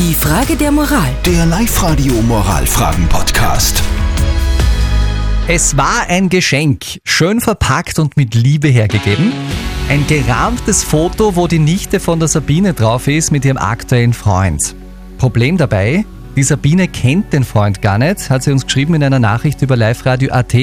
Die Frage der Moral. Der Live-Radio Moralfragen-Podcast. Es war ein Geschenk, schön verpackt und mit Liebe hergegeben. Ein gerahmtes Foto, wo die Nichte von der Sabine drauf ist mit ihrem aktuellen Freund. Problem dabei, die Sabine kennt den Freund gar nicht, hat sie uns geschrieben in einer Nachricht über Live-Radio.at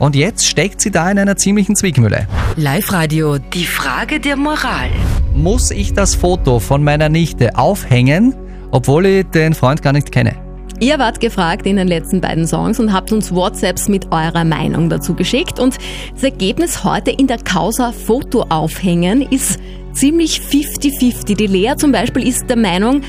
und jetzt steckt sie da in einer ziemlichen Zwickmühle. Live-Radio. Die Frage der Moral. Muss ich das Foto von meiner Nichte aufhängen, obwohl ich den Freund gar nicht kenne? Ihr wart gefragt in den letzten beiden Songs und habt uns WhatsApps mit eurer Meinung dazu geschickt. Und das Ergebnis heute in der Causa Foto aufhängen ist ziemlich 50-50. Die Lea zum Beispiel ist der Meinung,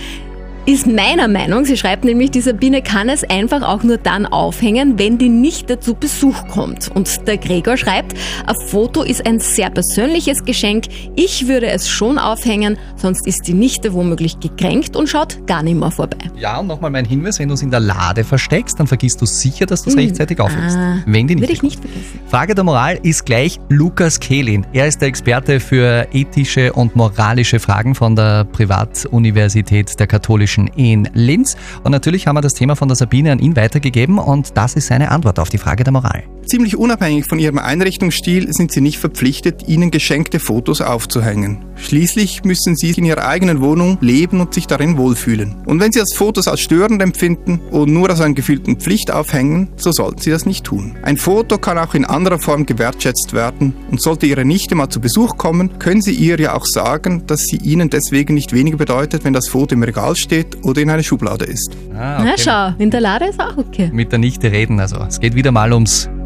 ist meiner Meinung, sie schreibt nämlich, die Sabine kann es einfach auch nur dann aufhängen, wenn die Nichte zu Besuch kommt. Und der Gregor schreibt, ein Foto ist ein sehr persönliches Geschenk. Ich würde es schon aufhängen, sonst ist die Nichte womöglich gekränkt und schaut gar nicht mehr vorbei. Ja, und nochmal mein Hinweis, wenn du es in der Lade versteckst, dann vergisst du sicher, dass du es rechtzeitig aufhängst. Ah, wenn die Würde Nichte ich nicht vergessen. Frage der Moral ist gleich Lukas Kehlin. Er ist der Experte für ethische und moralische Fragen von der Privatuniversität der Katholischen in Linz. Und natürlich haben wir das Thema von der Sabine an ihn weitergegeben und das ist seine Antwort auf die Frage der Moral. Ziemlich unabhängig von ihrem Einrichtungsstil sind sie nicht verpflichtet, ihnen geschenkte Fotos aufzuhängen. Schließlich müssen sie in ihrer eigenen Wohnung leben und sich darin wohlfühlen. Und wenn sie das Fotos als störend empfinden und nur aus einer gefühlten Pflicht aufhängen, so sollten sie das nicht tun. Ein Foto kann auch in anderer Form gewertschätzt werden und sollte ihre Nichte mal zu Besuch kommen, können sie ihr ja auch sagen, dass sie ihnen deswegen nicht weniger bedeutet, wenn das Foto im Regal steht oder in einer Schublade ist. Ah, Na schau, in der Lade ist auch okay. Mit der Nichte reden, also es geht wieder mal ums